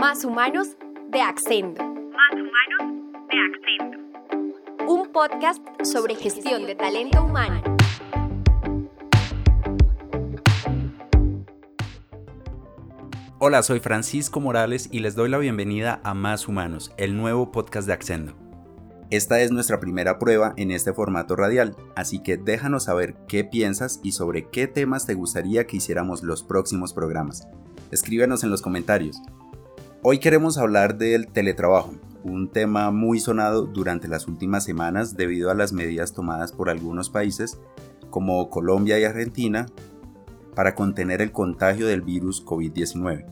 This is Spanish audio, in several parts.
Más Humanos de Accendo. Más Humanos de Accendo. Un podcast sobre gestión de talento humano. Hola, soy Francisco Morales y les doy la bienvenida a Más Humanos, el nuevo podcast de Accendo. Esta es nuestra primera prueba en este formato radial, así que déjanos saber qué piensas y sobre qué temas te gustaría que hiciéramos los próximos programas. Escríbenos en los comentarios. Hoy queremos hablar del teletrabajo, un tema muy sonado durante las últimas semanas debido a las medidas tomadas por algunos países como Colombia y Argentina para contener el contagio del virus COVID-19.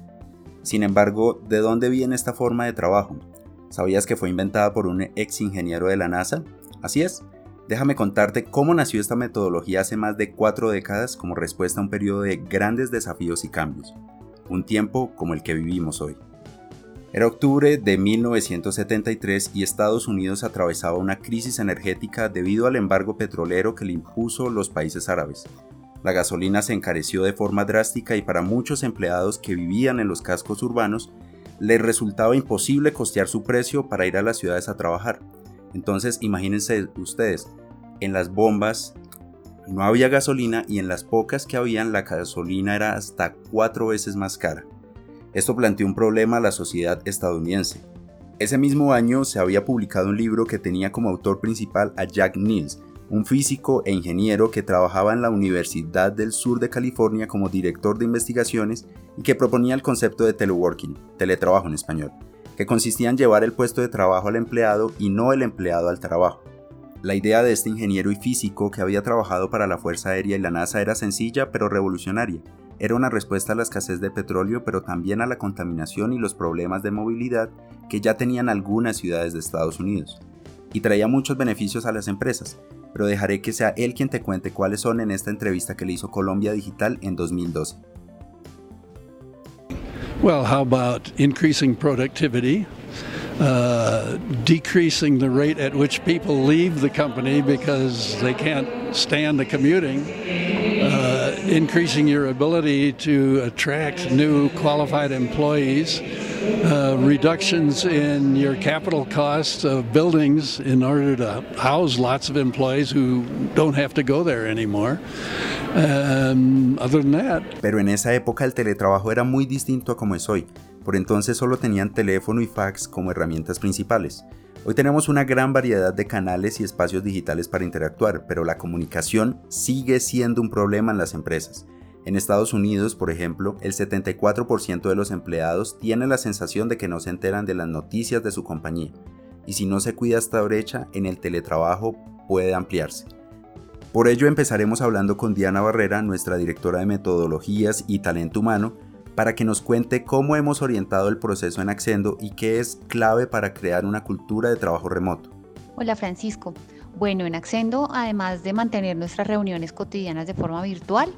Sin embargo, ¿de dónde viene esta forma de trabajo? ¿Sabías que fue inventada por un ex ingeniero de la NASA? Así es. Déjame contarte cómo nació esta metodología hace más de cuatro décadas como respuesta a un periodo de grandes desafíos y cambios, un tiempo como el que vivimos hoy. Era octubre de 1973 y Estados Unidos atravesaba una crisis energética debido al embargo petrolero que le impuso los países árabes. La gasolina se encareció de forma drástica y para muchos empleados que vivían en los cascos urbanos les resultaba imposible costear su precio para ir a las ciudades a trabajar. Entonces imagínense ustedes, en las bombas no había gasolina y en las pocas que habían la gasolina era hasta cuatro veces más cara. Esto planteó un problema a la sociedad estadounidense. Ese mismo año se había publicado un libro que tenía como autor principal a Jack Niels, un físico e ingeniero que trabajaba en la Universidad del Sur de California como director de investigaciones y que proponía el concepto de teleworking, teletrabajo en español, que consistía en llevar el puesto de trabajo al empleado y no el empleado al trabajo. La idea de este ingeniero y físico que había trabajado para la Fuerza Aérea y la NASA era sencilla pero revolucionaria. Era una respuesta a la escasez de petróleo, pero también a la contaminación y los problemas de movilidad que ya tenían algunas ciudades de Estados Unidos. Y traía muchos beneficios a las empresas, pero dejaré que sea él quien te cuente cuáles son en esta entrevista que le hizo Colombia Digital en 2012. Well, how about increasing productivity? Uh, decreasing the rate at which people leave the company because they can't stand the commuting, increasing your ability to attract new qualified employees, uh, reductions in your capital costs of buildings in order to house lots of employees who don't have to go there anymore. Um, other than that. Pero en esa época el teletrabajo era muy distinto a como es hoy. Por entonces solo tenían teléfono y fax como herramientas principales. Hoy tenemos una gran variedad de canales y espacios digitales para interactuar, pero la comunicación sigue siendo un problema en las empresas. En Estados Unidos, por ejemplo, el 74% de los empleados tiene la sensación de que no se enteran de las noticias de su compañía. Y si no se cuida esta brecha, en el teletrabajo puede ampliarse. Por ello empezaremos hablando con Diana Barrera, nuestra directora de metodologías y talento humano, para que nos cuente cómo hemos orientado el proceso en Accendo y qué es clave para crear una cultura de trabajo remoto. Hola Francisco. Bueno, en Accendo, además de mantener nuestras reuniones cotidianas de forma virtual,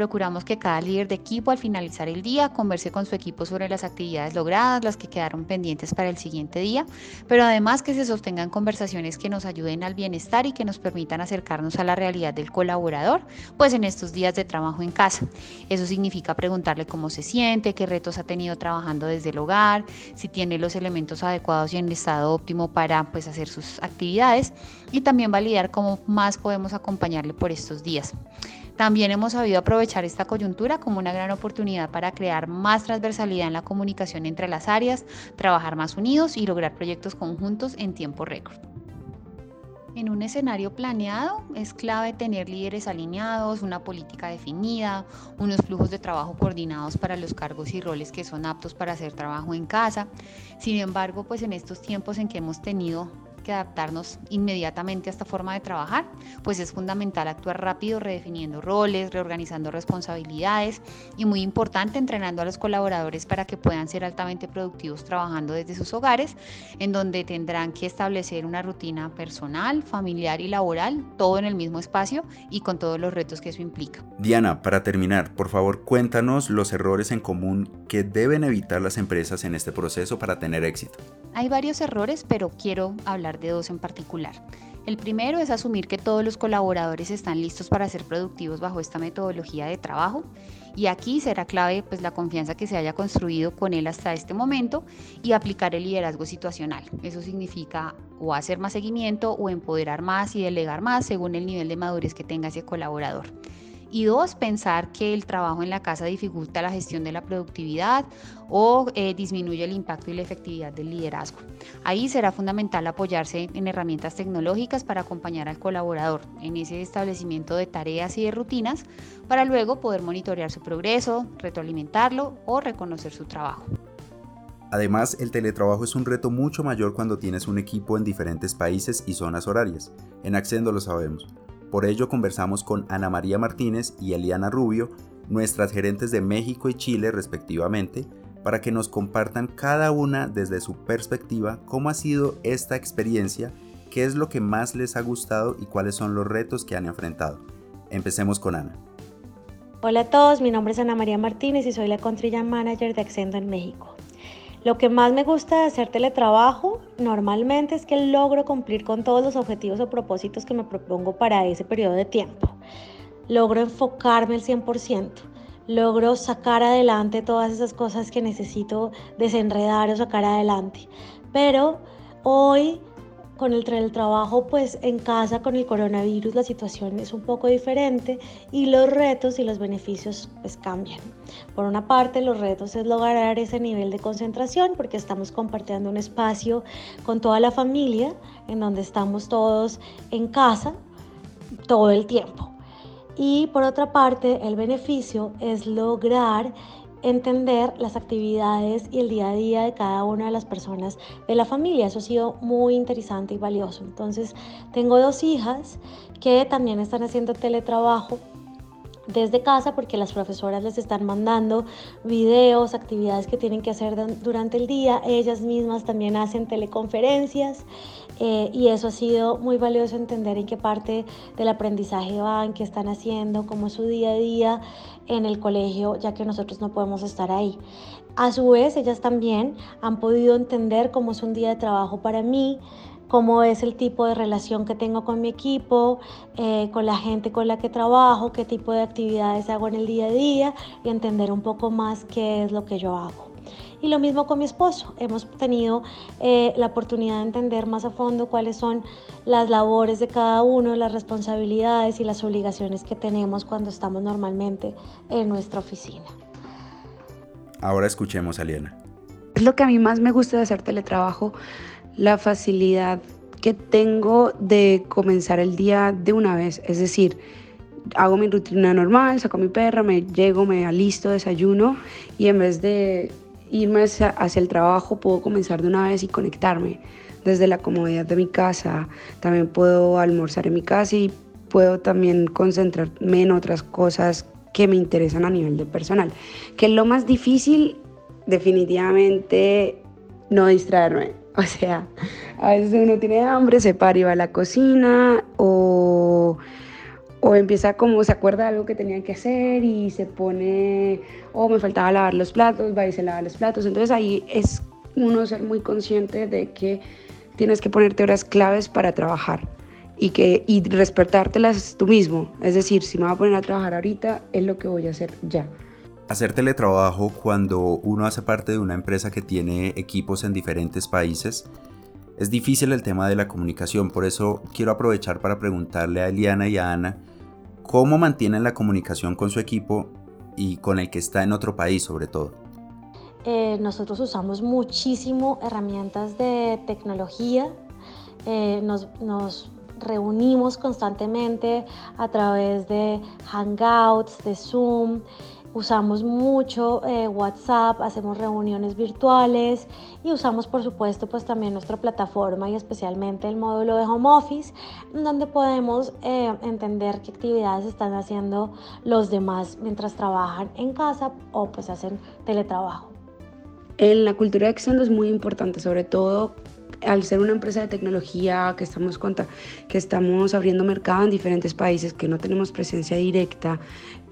procuramos que cada líder de equipo al finalizar el día converse con su equipo sobre las actividades logradas, las que quedaron pendientes para el siguiente día, pero además que se sostengan conversaciones que nos ayuden al bienestar y que nos permitan acercarnos a la realidad del colaborador, pues en estos días de trabajo en casa. Eso significa preguntarle cómo se siente, qué retos ha tenido trabajando desde el hogar, si tiene los elementos adecuados y en estado óptimo para pues hacer sus actividades y también validar cómo más podemos acompañarle por estos días. También hemos sabido aprovechar esta coyuntura como una gran oportunidad para crear más transversalidad en la comunicación entre las áreas, trabajar más unidos y lograr proyectos conjuntos en tiempo récord. En un escenario planeado es clave tener líderes alineados, una política definida, unos flujos de trabajo coordinados para los cargos y roles que son aptos para hacer trabajo en casa. Sin embargo, pues en estos tiempos en que hemos tenido que adaptarnos inmediatamente a esta forma de trabajar, pues es fundamental actuar rápido redefiniendo roles, reorganizando responsabilidades y muy importante entrenando a los colaboradores para que puedan ser altamente productivos trabajando desde sus hogares, en donde tendrán que establecer una rutina personal, familiar y laboral, todo en el mismo espacio y con todos los retos que eso implica. Diana, para terminar, por favor cuéntanos los errores en común que deben evitar las empresas en este proceso para tener éxito. Hay varios errores, pero quiero hablar de dos en particular. El primero es asumir que todos los colaboradores están listos para ser productivos bajo esta metodología de trabajo y aquí será clave pues la confianza que se haya construido con él hasta este momento y aplicar el liderazgo situacional. Eso significa o hacer más seguimiento o empoderar más y delegar más según el nivel de madurez que tenga ese colaborador. Y dos, pensar que el trabajo en la casa dificulta la gestión de la productividad o eh, disminuye el impacto y la efectividad del liderazgo. Ahí será fundamental apoyarse en herramientas tecnológicas para acompañar al colaborador en ese establecimiento de tareas y de rutinas para luego poder monitorear su progreso, retroalimentarlo o reconocer su trabajo. Además, el teletrabajo es un reto mucho mayor cuando tienes un equipo en diferentes países y zonas horarias. En Accendo lo sabemos. Por ello conversamos con Ana María Martínez y Eliana Rubio, nuestras gerentes de México y Chile respectivamente, para que nos compartan cada una desde su perspectiva cómo ha sido esta experiencia, qué es lo que más les ha gustado y cuáles son los retos que han enfrentado. Empecemos con Ana. Hola a todos, mi nombre es Ana María Martínez y soy la Country Manager de Accendo en México. Lo que más me gusta de hacer teletrabajo normalmente es que logro cumplir con todos los objetivos o propósitos que me propongo para ese periodo de tiempo. Logro enfocarme al 100%. Logro sacar adelante todas esas cosas que necesito desenredar o sacar adelante. Pero hoy con el trabajo pues en casa con el coronavirus la situación es un poco diferente y los retos y los beneficios pues cambian. Por una parte los retos es lograr ese nivel de concentración porque estamos compartiendo un espacio con toda la familia en donde estamos todos en casa todo el tiempo. Y por otra parte el beneficio es lograr entender las actividades y el día a día de cada una de las personas de la familia. Eso ha sido muy interesante y valioso. Entonces, tengo dos hijas que también están haciendo teletrabajo desde casa porque las profesoras les están mandando videos, actividades que tienen que hacer durante el día. Ellas mismas también hacen teleconferencias eh, y eso ha sido muy valioso entender en qué parte del aprendizaje van, qué están haciendo, cómo es su día a día en el colegio, ya que nosotros no podemos estar ahí. A su vez, ellas también han podido entender cómo es un día de trabajo para mí, cómo es el tipo de relación que tengo con mi equipo, eh, con la gente con la que trabajo, qué tipo de actividades hago en el día a día y entender un poco más qué es lo que yo hago. Y lo mismo con mi esposo. Hemos tenido eh, la oportunidad de entender más a fondo cuáles son las labores de cada uno, las responsabilidades y las obligaciones que tenemos cuando estamos normalmente en nuestra oficina. Ahora escuchemos a Liena. Es lo que a mí más me gusta de hacer teletrabajo la facilidad que tengo de comenzar el día de una vez. Es decir, hago mi rutina normal, saco mi perra, me llego, me alisto, desayuno y en vez de irme hacia, el trabajo puedo comenzar de una vez y conectarme desde la comodidad de mi casa. También puedo almorzar en mi casa y puedo también concentrarme en otras cosas que me interesan a nivel de personal. Que lo más difícil, definitivamente, no distraerme. O sea, a veces uno tiene hambre, se para y va a la cocina o, o empieza como se acuerda de algo que tenía que hacer y se pone, o oh, me faltaba lavar los platos, va y se lava los platos. Entonces ahí es uno ser muy consciente de que tienes que ponerte horas claves para trabajar y, que, y respetártelas tú mismo. Es decir, si me voy a poner a trabajar ahorita, es lo que voy a hacer ya. Hacer teletrabajo cuando uno hace parte de una empresa que tiene equipos en diferentes países es difícil el tema de la comunicación, por eso quiero aprovechar para preguntarle a Eliana y a Ana cómo mantienen la comunicación con su equipo y con el que está en otro país sobre todo. Eh, nosotros usamos muchísimo herramientas de tecnología, eh, nos, nos reunimos constantemente a través de Hangouts, de Zoom. Usamos mucho eh, WhatsApp, hacemos reuniones virtuales y usamos por supuesto pues también nuestra plataforma y especialmente el módulo de home office donde podemos eh, entender qué actividades están haciendo los demás mientras trabajan en casa o pues hacen teletrabajo. En la cultura de Extendo es muy importante, sobre todo al ser una empresa de tecnología que estamos, que estamos abriendo mercado en diferentes países, que no tenemos presencia directa,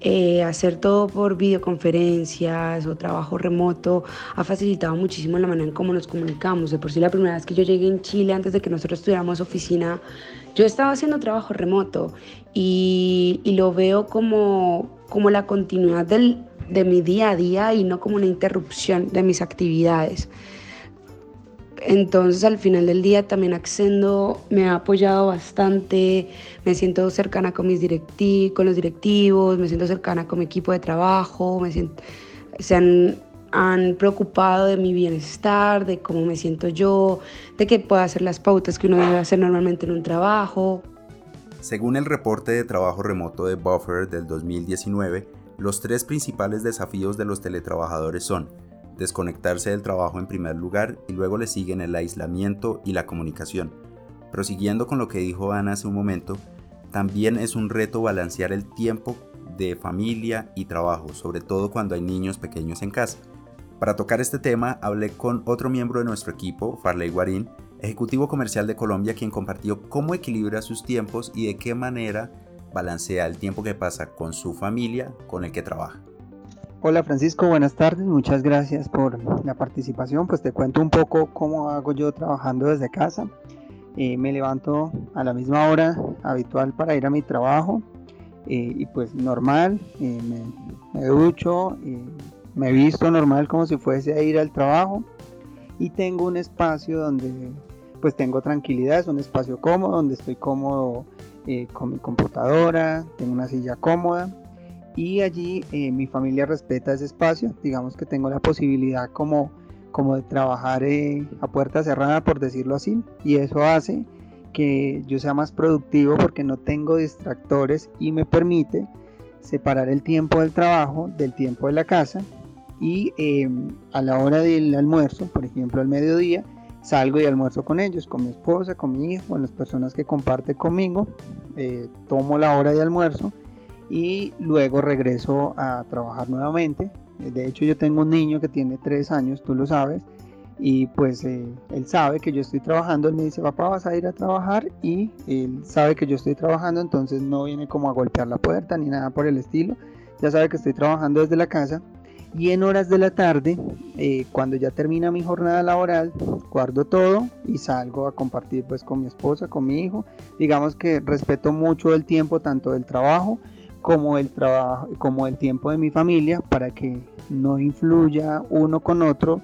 eh, hacer todo por videoconferencias o trabajo remoto ha facilitado muchísimo la manera en cómo nos comunicamos. De por sí la primera vez que yo llegué en Chile, antes de que nosotros tuviéramos oficina, yo estaba haciendo trabajo remoto y, y lo veo como, como la continuidad del, de mi día a día y no como una interrupción de mis actividades. Entonces al final del día también Accendo me ha apoyado bastante, me siento cercana con, mis directi con los directivos, me siento cercana con mi equipo de trabajo, me se han, han preocupado de mi bienestar, de cómo me siento yo, de que pueda hacer las pautas que uno debe hacer normalmente en un trabajo. Según el reporte de trabajo remoto de Buffer del 2019, los tres principales desafíos de los teletrabajadores son desconectarse del trabajo en primer lugar y luego le siguen el aislamiento y la comunicación. Prosiguiendo con lo que dijo Ana hace un momento, también es un reto balancear el tiempo de familia y trabajo, sobre todo cuando hay niños pequeños en casa. Para tocar este tema hablé con otro miembro de nuestro equipo, Farley Guarín, ejecutivo comercial de Colombia, quien compartió cómo equilibra sus tiempos y de qué manera balancea el tiempo que pasa con su familia con el que trabaja. Hola Francisco, buenas tardes, muchas gracias por la participación. Pues te cuento un poco cómo hago yo trabajando desde casa. Eh, me levanto a la misma hora habitual para ir a mi trabajo eh, y pues normal, eh, me, me, ducho, me visto normal como si fuese a ir al trabajo y tengo un espacio donde pues tengo tranquilidad, es un espacio cómodo, donde estoy cómodo con mi computadora, tengo una silla cómoda y allí eh, mi familia respeta ese espacio, digamos que tengo la posibilidad como, como de trabajar eh, a puerta cerrada, por decirlo así, y eso hace que yo sea más productivo porque no tengo distractores y me permite separar el tiempo del trabajo del tiempo de la casa y em, a la hora del almuerzo, por ejemplo al mediodía, salgo y almuerzo con ellos, con mi esposa, con mi hijo, con las personas que comparte conmigo, eh, tomo la hora de almuerzo y luego regreso a trabajar nuevamente. De hecho yo tengo un niño que tiene tres años, tú lo sabes, y pues eh, él sabe que yo estoy trabajando, él me dice, papá vas a ir a trabajar y él sabe que yo estoy trabajando, entonces no viene como a golpear la puerta ni nada por el estilo, ya sabe que estoy trabajando desde la casa y en horas de la tarde, eh, cuando ya termina mi jornada laboral, guardo todo y salgo a compartir pues con mi esposa, con mi hijo, digamos que respeto mucho el tiempo tanto del trabajo, como el trabajo, como el tiempo de mi familia para que no influya uno con otro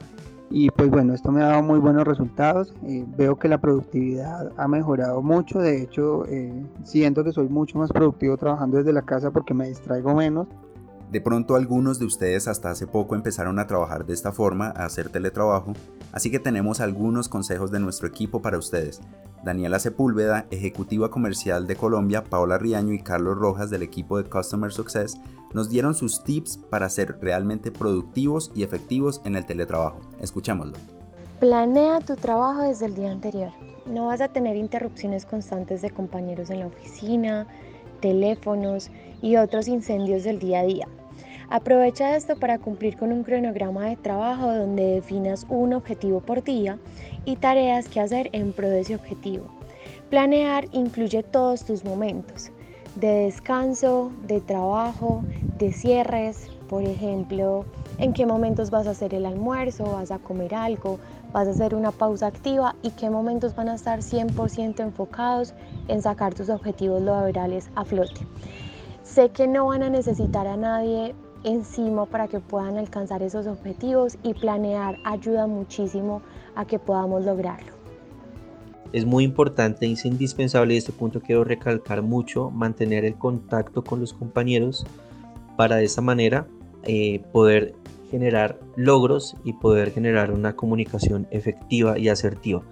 y pues bueno, esto me ha dado muy buenos resultados. Eh, veo que la productividad ha mejorado mucho. De hecho, eh, siento que soy mucho más productivo trabajando desde la casa porque me distraigo menos. De pronto algunos de ustedes hasta hace poco empezaron a trabajar de esta forma, a hacer teletrabajo, así que tenemos algunos consejos de nuestro equipo para ustedes. Daniela Sepúlveda, ejecutiva comercial de Colombia, Paola Riaño y Carlos Rojas del equipo de Customer Success nos dieron sus tips para ser realmente productivos y efectivos en el teletrabajo. Escuchémoslo. Planea tu trabajo desde el día anterior. No vas a tener interrupciones constantes de compañeros en la oficina, teléfonos y otros incendios del día a día. Aprovecha esto para cumplir con un cronograma de trabajo donde definas un objetivo por día y tareas que hacer en pro de ese objetivo. Planear incluye todos tus momentos de descanso, de trabajo, de cierres, por ejemplo, en qué momentos vas a hacer el almuerzo, vas a comer algo, vas a hacer una pausa activa y qué momentos van a estar 100% enfocados en sacar tus objetivos laborales a flote. Sé que no van a necesitar a nadie encima para que puedan alcanzar esos objetivos y planear ayuda muchísimo a que podamos lograrlo. Es muy importante es indispensable, y este punto quiero recalcar mucho, mantener el contacto con los compañeros para de esa manera eh, poder generar logros y poder generar una comunicación efectiva y asertiva.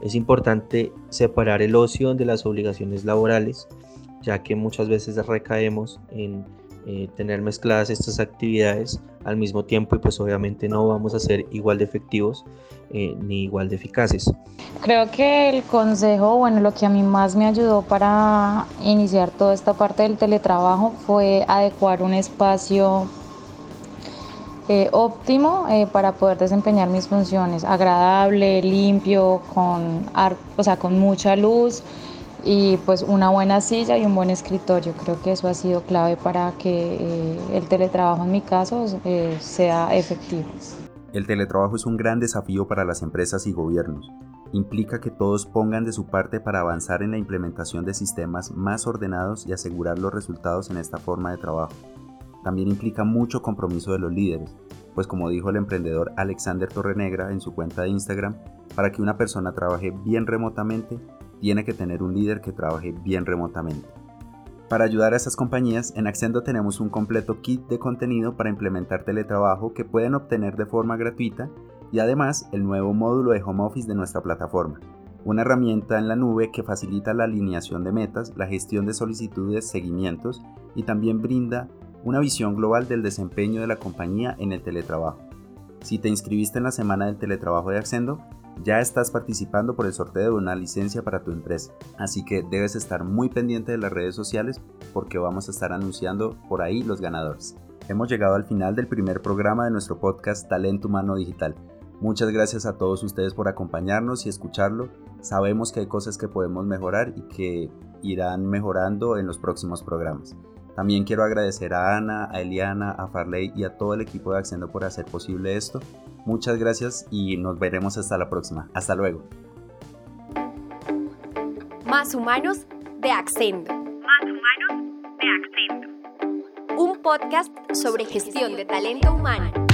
Es importante separar el ocio de las obligaciones laborales, ya que muchas veces recaemos en eh, tener mezcladas estas actividades al mismo tiempo y pues obviamente no vamos a ser igual de efectivos eh, ni igual de eficaces. Creo que el consejo, bueno, lo que a mí más me ayudó para iniciar toda esta parte del teletrabajo fue adecuar un espacio eh, óptimo eh, para poder desempeñar mis funciones, agradable, limpio, con, o sea, con mucha luz y pues una buena silla y un buen escritorio. Creo que eso ha sido clave para que eh, el teletrabajo en mi caso sea efectivo. El teletrabajo es un gran desafío para las empresas y gobiernos. Implica que todos pongan de su parte para avanzar en la implementación de sistemas más ordenados y asegurar los resultados en esta forma de trabajo. También implica mucho compromiso de los líderes, pues como dijo el emprendedor Alexander Torrenegra en su cuenta de Instagram, para que una persona trabaje bien remotamente, tiene que tener un líder que trabaje bien remotamente. Para ayudar a estas compañías, en Accendo tenemos un completo kit de contenido para implementar teletrabajo que pueden obtener de forma gratuita y además el nuevo módulo de home office de nuestra plataforma, una herramienta en la nube que facilita la alineación de metas, la gestión de solicitudes, seguimientos y también brinda una visión global del desempeño de la compañía en el teletrabajo. Si te inscribiste en la semana del teletrabajo de Accendo, ya estás participando por el sorteo de una licencia para tu empresa, así que debes estar muy pendiente de las redes sociales porque vamos a estar anunciando por ahí los ganadores. Hemos llegado al final del primer programa de nuestro podcast Talento Humano Digital. Muchas gracias a todos ustedes por acompañarnos y escucharlo. Sabemos que hay cosas que podemos mejorar y que irán mejorando en los próximos programas. También quiero agradecer a Ana, a Eliana, a Farley y a todo el equipo de Accendo por hacer posible esto. Muchas gracias y nos veremos hasta la próxima. Hasta luego. Más humanos de Accendo. Más humanos de Accendo. Un podcast sobre gestión de talento humano.